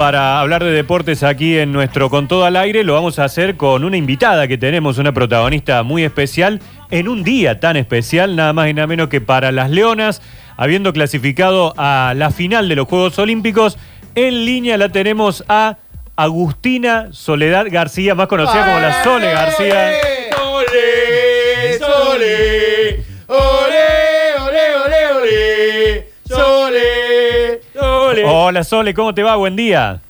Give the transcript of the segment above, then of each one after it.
Para hablar de deportes aquí en nuestro Con Todo al Aire, lo vamos a hacer con una invitada que tenemos, una protagonista muy especial, en un día tan especial, nada más y nada menos que para las Leonas, habiendo clasificado a la final de los Juegos Olímpicos. En línea la tenemos a Agustina Soledad García, más conocida como la Sole García. Sole, Sole, ole, Hola Sole, ¿cómo te va? Buen día.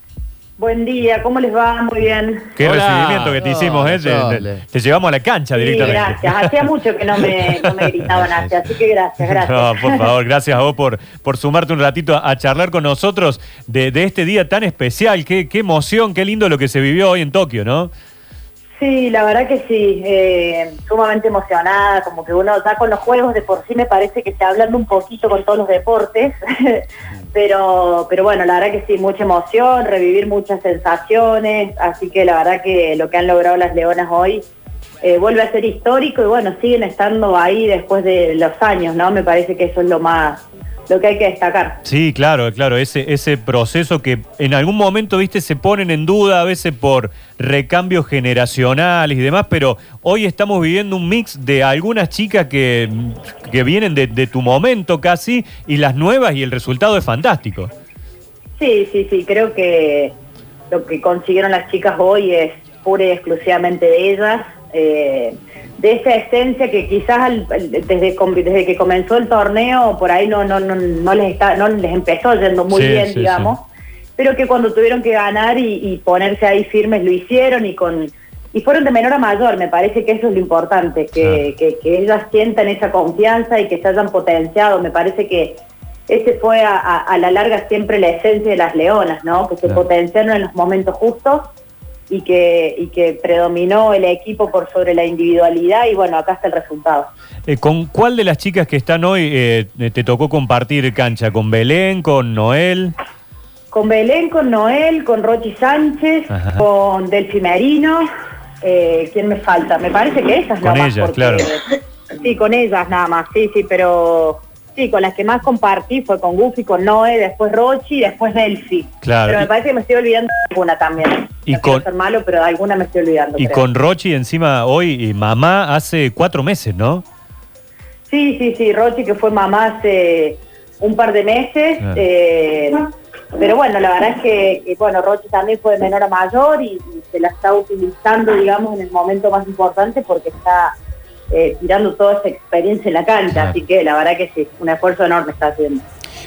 Buen día, ¿cómo les va? Muy bien. Qué Hola. recibimiento que te hicimos, ¿eh? Te- Te, Sole. te llevamos a la cancha Sí, directamente. gracias. Hacía mucho que no me, no me gritaban así, así que gracias, gracias. No, por favor, gracias a vos por, por sumarte un ratito a, a charlar con nosotros de, de este día tan especial. Qué, qué emoción, qué lindo lo que se vivió hoy en Tokio, ¿no? Sí, la verdad que sí, eh, sumamente emocionada, como que uno ya con los juegos de por sí me parece que se hablando un poquito con todos los deportes, pero, pero bueno, la verdad que sí, mucha emoción, revivir muchas sensaciones, así que la verdad que lo que han logrado las Leonas hoy eh, vuelve a ser histórico y bueno, siguen estando ahí después de los años, ¿no? Me parece que eso es lo más, lo que hay que destacar. Sí, claro, claro, ese, ese proceso que en algún momento, viste, se ponen en duda a veces por recambios generacionales y demás, pero hoy estamos viviendo un mix de algunas chicas que, que vienen de, de tu momento casi y las nuevas y el resultado es fantástico. Sí, sí, sí, creo que lo que consiguieron las chicas hoy es pura y exclusivamente de ellas, eh, de esa esencia que quizás desde, desde que comenzó el torneo por ahí no, no, no, no les, está, no les empezó yendo muy Sí, bien, sí, digamos, pero que cuando tuvieron que ganar y, y ponerse ahí firmes lo hicieron y con y fueron de menor a mayor, me parece que eso es lo importante, que, que, que ellas sientan esa confianza y que se hayan potenciado, me parece que ese fue a, a- a la larga siempre la esencia de las leonas, ¿no? Que se potenciaron en los momentos justos y que, y que predominó el equipo por sobre la individualidad y bueno, acá está el resultado. Eh, ¿Con cuál de las chicas que están hoy eh, te tocó compartir cancha? ¿Con Belén, con Noel? Con Belén, con Noel, con Rochi Sánchez, Ajá. con Delphi Merino, eh, ¿quién me falta? Me parece que esas Con nomás, ellas, porque- claro. Sí, con ellas nada más, sí, sí, pero sí, con las que más compartí fue con Goofy, con Noé, después Rochi después Delphi. Claro. Pero me parece que me estoy olvidando de alguna también. Y no con- ser malo, pero de alguna me estoy olvidando. Y creo. con Rochi encima hoy, y mamá hace cuatro meses, ¿no? Sí, sí, sí, Rochi que fue mamá hace un par de meses. Ah. eh, pero bueno, la verdad es que, que, bueno, Rochi también fue de menor a mayor y, y se la está utilizando, digamos, en el momento más importante porque está eh, tirando toda esa experiencia en la cancha. Ah. Así que la verdad que sí, un esfuerzo enorme está haciendo.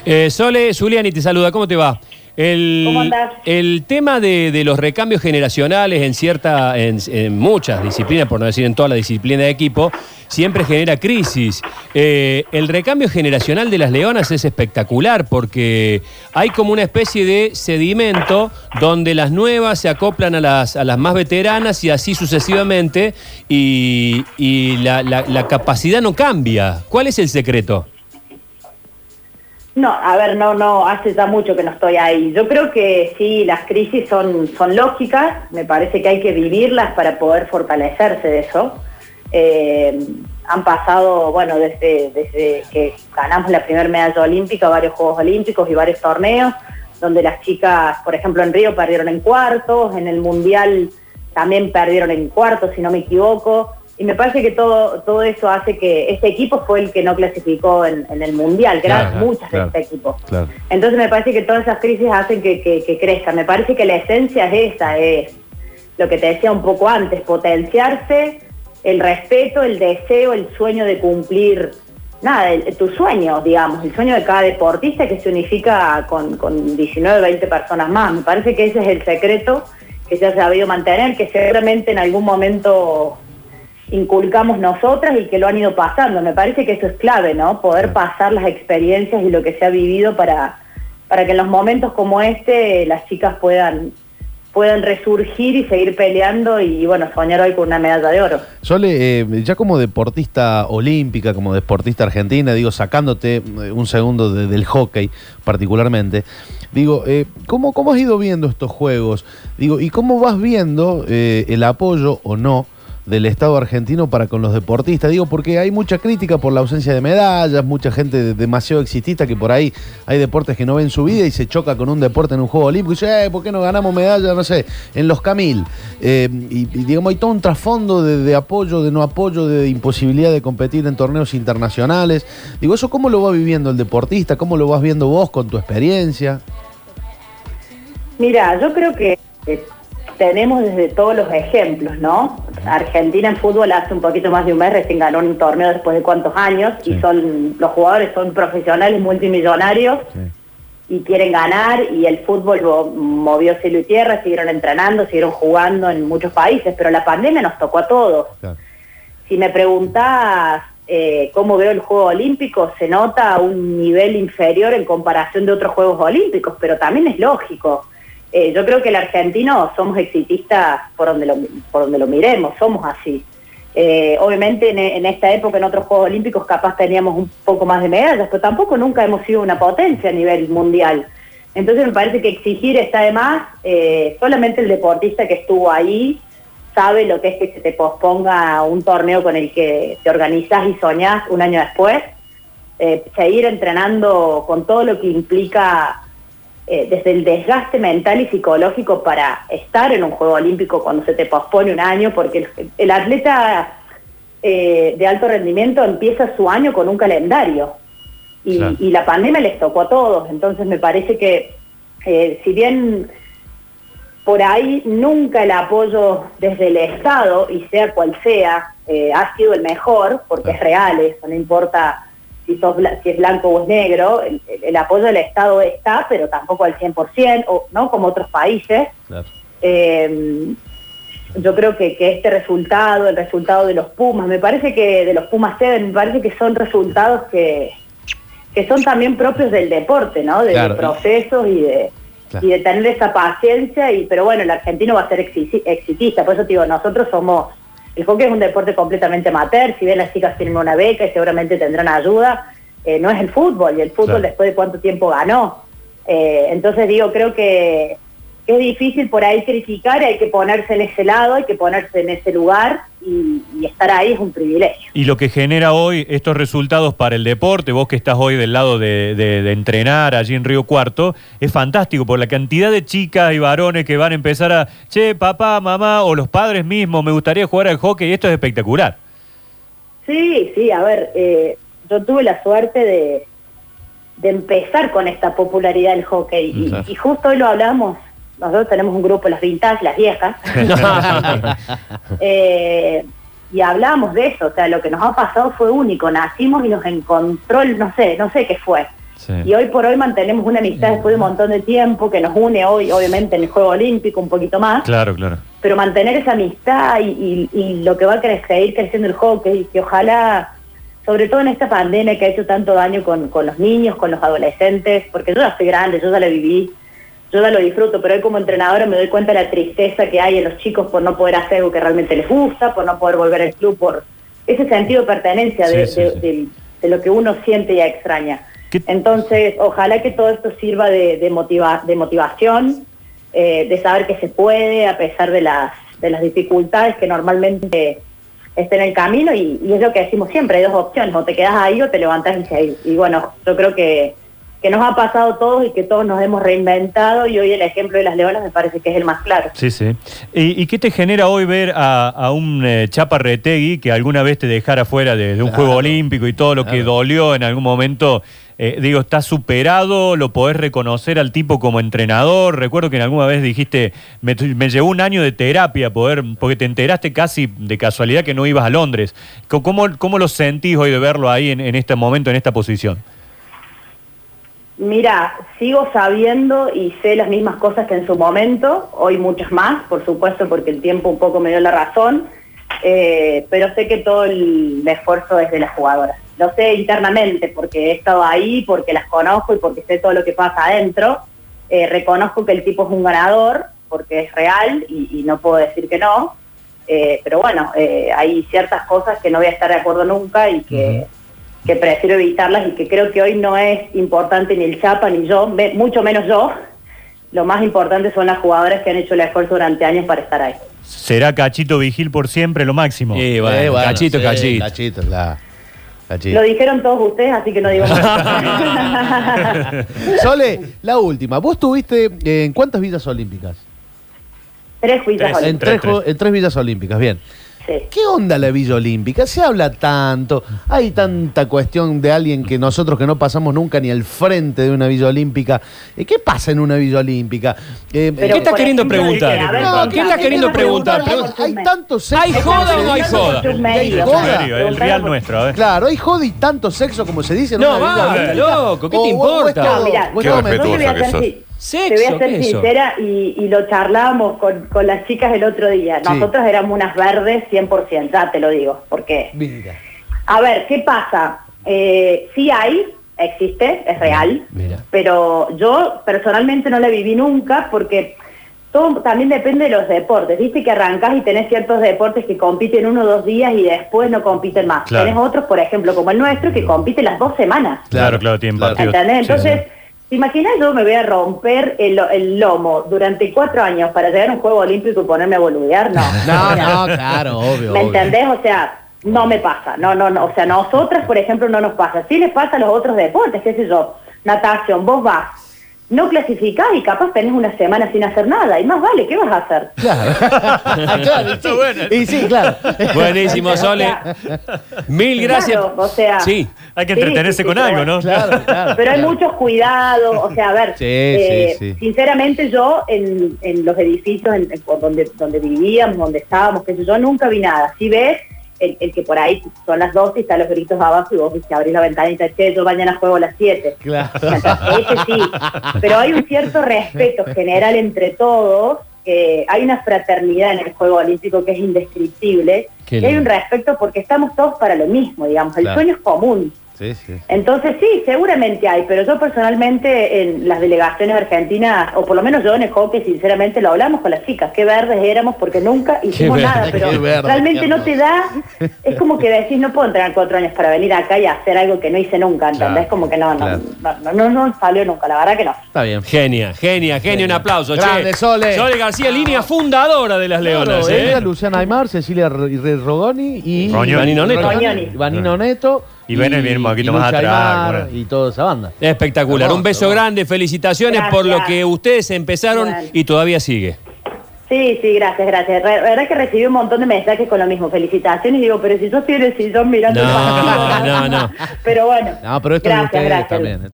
Eh, Sole, Zuliani te saluda, ¿cómo te va? El, ¿Cómo andás? el tema de, de los recambios generacionales en cierta, en, en muchas disciplinas, por no decir en toda la disciplina de equipo, siempre genera crisis. Eh, el recambio generacional de las leonas es espectacular porque hay como una especie de sedimento donde las nuevas se acoplan a las, a las más veteranas y así sucesivamente y, y la, la- la capacidad no cambia. ¿Cuál es el secreto? No, a ver, no, no, hace ya mucho que no estoy ahí. Yo creo que sí, las crisis son, son lógicas, me parece que hay que vivirlas para poder fortalecerse de eso. Eh, han pasado, bueno, desde, desde que ganamos la primera medalla olímpica, varios Juegos Olímpicos y varios torneos, donde las chicas, por ejemplo, en Río perdieron en cuartos, en el Mundial también perdieron en cuartos, si no me equivoco. Y me parece que todo, todo eso hace que este equipo fue el que no clasificó en, en el Mundial, que eran Claro, muchas claro, de este equipo. claro. Entonces me parece que todas esas crisis hacen que, que, que crezcan. Me parece que la esencia es esa, es lo que te decía un poco antes, potenciarse, el respeto, el deseo, el sueño de cumplir, nada, el- tu sueño, digamos, el sueño de cada deportista que se unifica con, con 19, 20 personas más. Me parece que ese es el secreto que se ha sabido mantener, que seguramente en algún momento inculcamos nosotras y que lo han ido pasando. Me parece que eso es clave, ¿no? Poder pasar las experiencias y lo que se ha vivido para, para que en los momentos como este las chicas puedan puedan resurgir y seguir peleando y bueno, soñar hoy con una medalla de oro. Sole, eh, ya como deportista olímpica, como deportista argentina, digo, sacándote eh, un segundo de- del hockey particularmente, digo, eh, ¿cómo, ¿cómo has ido viendo estos juegos? Digo, ¿y cómo vas viendo eh, el apoyo o no del Estado argentino para con los deportistas. Digo, porque hay mucha crítica por la ausencia de medallas, mucha gente demasiado exitista que por ahí hay deportes que no ven su vida y se choca con un deporte en un juego olímpico y dice, eh, ¿por qué no ganamos medallas, no sé, en los Camil? Eh, y, digamos, hay todo un trasfondo de, de apoyo, de no apoyo, de imposibilidad de competir en torneos internacionales. Digo, ¿eso cómo lo va viviendo el deportista? ¿Cómo lo vas viendo vos con tu experiencia? Mira, yo creo que eh, tenemos desde todos los ejemplos, ¿no? Argentina en fútbol hace un poquito más de un mes recién ganó un torneo después de cuántos años Sí. y son los jugadores son profesionales multimillonarios y quieren ganar y el fútbol movió cielo y tierra, siguieron entrenando, siguieron jugando en muchos países, pero la pandemia nos tocó a todos. Claro. Si me preguntás eh, cómo veo el Juego Olímpico, se nota un nivel inferior en comparación de otros Juegos Olímpicos, pero también es lógico. Eh, yo creo que el argentino somos exitistas por donde lo, por donde lo miremos, somos así. Eh, obviamente en, esta época, en otros Juegos Olímpicos, capaz teníamos un poco más de medallas, pero tampoco nunca hemos sido una potencia a nivel mundial. Entonces me parece que exigir está de más, eh, solamente el deportista que estuvo ahí sabe lo que es que se te posponga un torneo con el que te organizás y soñás un año después, seguir entrenando con todo lo que implica eh, desde el desgaste mental y psicológico para estar en un Juego Olímpico cuando se te pospone un año, porque el, el atleta eh, de alto rendimiento empieza su año con un calendario y, Claro. y la pandemia les tocó a todos, entonces me parece que eh, si bien por ahí nunca el apoyo desde el Estado, y sea cual sea, ha sido el mejor, porque es real eso, no importa si, sos si es blanco o es negro, el, apoyo del Estado está, pero tampoco al 100%, o, ¿no? como otros países. Claro. Eh, yo creo que, que este resultado, el resultado de los Pumas, me parece que de los Pumas 7, me parece que son resultados que, que son también propios del deporte, ¿no? De, de Claro. procesos y de, Claro. y de tener esa paciencia, y pero bueno, el argentino va a ser exitista, por eso te digo, nosotros somos, el hockey es un deporte completamente amateur, si bien las chicas tienen una beca y seguramente tendrán ayuda, eh, no es el fútbol, y el fútbol Claro. después de cuánto tiempo ganó. Eh, entonces digo, creo que que es difícil por ahí criticar, hay que ponerse en ese lado, hay que ponerse en ese lugar y, y estar ahí es un privilegio. Y lo que genera hoy estos resultados para el deporte, vos que estás hoy del lado de, de- de entrenar allí en Río Cuarto, es fantástico por la cantidad de chicas y varones que van a empezar a, che, papá, mamá, o los padres mismos, me gustaría jugar al hockey, y esto es espectacular. Sí, sí, a ver, eh, yo tuve la suerte de, de empezar con esta popularidad del hockey y, Claro. y justo hoy lo hablamos, nosotros tenemos un grupo, las vintage, las viejas, eh, y hablamos de eso, o sea, lo que nos ha pasado fue único, nacimos y nos encontró, el- no sé, no sé qué fue. Sí. Y hoy por hoy mantenemos una amistad después de un montón de tiempo que nos une hoy, obviamente, en el Juego Olímpico un poquito más, Claro, claro. pero mantener esa amistad y, y- y lo que va a cre- seguir creciendo el hockey, que ojalá, sobre todo en esta pandemia que ha hecho tanto daño con, con los niños, con los adolescentes, porque yo ya estoy grande, yo ya la viví, yo ya lo disfruto, pero hoy como entrenadora me doy cuenta de la tristeza que hay en los chicos por no poder hacer algo que realmente les gusta, por no poder volver al club, por ese sentido de pertenencia de, Sí, sí, de- sí. de- de lo que uno siente y extraña. ¿Qué- Entonces, ojalá que todo esto sirva de, de, motiva- de motivación, eh, de saber que se puede a pesar de las, de las dificultades que normalmente estén en el camino y, y es lo que decimos siempre, hay dos opciones, o te quedas ahí o te levantas y. Y bueno, yo creo que, que nos ha pasado a todos y que todos nos hemos reinventado y hoy el ejemplo de las leonas me parece que es el más claro. Sí, sí. ¿Y, y qué te genera hoy ver a, a un eh, Chapa Retegui que alguna vez te dejara fuera de, de un Claro. Juego Olímpico y todo lo que dolió en algún momento? eh, digo, ¿está superado? ¿Lo podés reconocer al tipo como entrenador? Recuerdo que en alguna vez dijiste, me, llevó un año de terapia poder, porque te enteraste casi de casualidad que no ibas a Londres. ¿Cómo, cómo lo sentís hoy de verlo ahí en, en este momento, en esta posición? Mira, sigo sabiendo y sé las mismas cosas que en su momento, hoy muchas más, por supuesto, porque el tiempo un poco me dio la razón, eh, pero sé que todo el esfuerzo es de las jugadoras. Lo sé internamente porque he estado ahí, porque las conozco y porque sé todo lo que pasa adentro. Eh, reconozco que el tipo es un ganador, porque es real y, no puedo decir que no, Eh, pero bueno, hay ciertas cosas que no voy a estar de acuerdo nunca y que que prefiero evitarlas y que creo que hoy no es importante ni el Chapa ni yo, me- mucho menos yo. Lo más importante son las jugadoras que han hecho el esfuerzo durante años para estar ahí. Será Cachito Vigil por siempre lo máximo. Eh, bueno, Eh, bueno, cachito, sí, cachito. Cachito, claro. Cachito. Lo dijeron todos ustedes, así que no digo más. Sole, la última. ¿Vos tuviste eh, en cuántas villas olímpicas? Tres juicios Tres. En olímpicos. tres, tres. en tres villas olímpicas, bien. Sí. ¿Qué onda la Villa Olímpica? Se habla tanto, hay tanta cuestión de alguien que nosotros que no pasamos nunca ni al frente de una Villa Olímpica. Eh, ¿Qué pasa en una Villa Olímpica? Eh, ¿Qué estás queriendo preguntar? ver, No, ¿qué estás queriendo preguntar? preguntar, hay tanto sexo. ¿Hay como joda o no hay joda? El Real nuestro, a ver. Claro, hay joda y tanto sexo como se dice en No, una loco, ¿qué te O- o- o es importa? No, Qué que sos. Sexo, te voy a ¿qué ser sincera y, y lo charlábamos con, con las chicas el otro día. Sí. Nosotros éramos unas verdes 100%, ya te lo digo. porque Mira. A ver, ¿qué pasa? Eh, sí hay, existe, es real, Mira. pero yo personalmente no la viví nunca porque todo también depende de los deportes. Viste que arrancás y tenés ciertos deportes que compiten uno o dos días y después no compiten más. Claro. Tenés otros, por ejemplo, como el nuestro, que compite las dos semanas. Claro, claro, Claro. partidos. Entonces, sí. ¿Te imaginas yo me voy a romper el, el lomo durante cuatro años para llegar a un juego olímpico y ponerme a boludear? No. No, no, claro, obvio. ¿Me obvio. entendés? O sea, no me pasa. No, no, no. O sea, nosotras, por ejemplo, no nos pasa. Sí les pasa a los otros deportes, qué sé yo. Natación, vos vas, no clasificás y capaz tenés una semana sin hacer nada. Y más vale, ¿qué vas a hacer? Claro. claro, y sí. Y sí, claro. Buenísimo, Sole. Mil gracias. Claro, o sea, Sí. Hay que entretenerse sí, sí, con algo, bueno. ¿no? Claro, claro. Pero hay claro. muchos cuidados, o sea, a ver, Sí, eh, sí, sí. sinceramente yo en, en los edificios en, donde, donde vivíamos, donde estábamos, qué sé yo, nunca vi nada. Si ves el, el que por ahí son las 12 y están los gritos abajo y vos viste abrís la ventanita, che, yo mañana juego a las 7. Claro. Ese sí, pero hay un cierto respeto general entre todos, que hay una fraternidad en el Juego Olímpico que es indescriptible, y hay un respeto porque estamos todos para lo mismo, digamos, el Claro. sueño es común. Sí, sí. Entonces sí, seguramente hay, pero yo personalmente en las delegaciones argentinas, o por lo menos yo en el hockey, sinceramente lo hablamos con las chicas, qué verdes éramos porque nunca hicimos verde, nada, pero verde, realmente no te da, es como que decís, no puedo entrenar cuatro años para venir acá y hacer algo que no hice nunca, ¿entendés? Claro, como que no, no, claro. no, no, no, no salió nunca, la verdad que no. Está bien. Genia, genia, genia. Un aplauso, Grande, che. Sole. Sole García, línea fundadora de las Claro, Leonas, ella, ¿eh? Luciana Aymar, Cecilia R- R- Rogoni y Roñoni. Vanino Neto. Roñoni. Vanino Neto. Y Bennett viene un poquito y más atrás, bueno. Y toda esa banda. Espectacular. Un beso hermoso. grande, felicitaciones por lo que ustedes empezaron y todavía sigue. Sí, sí, gracias, gracias. La verdad que recibí un montón de mensajes con lo mismo, felicitaciones, y digo, pero si yo estoy en el sillón mirando el No, no, no. Pero bueno, No, pero esto es gracias, ustedes gracias. también.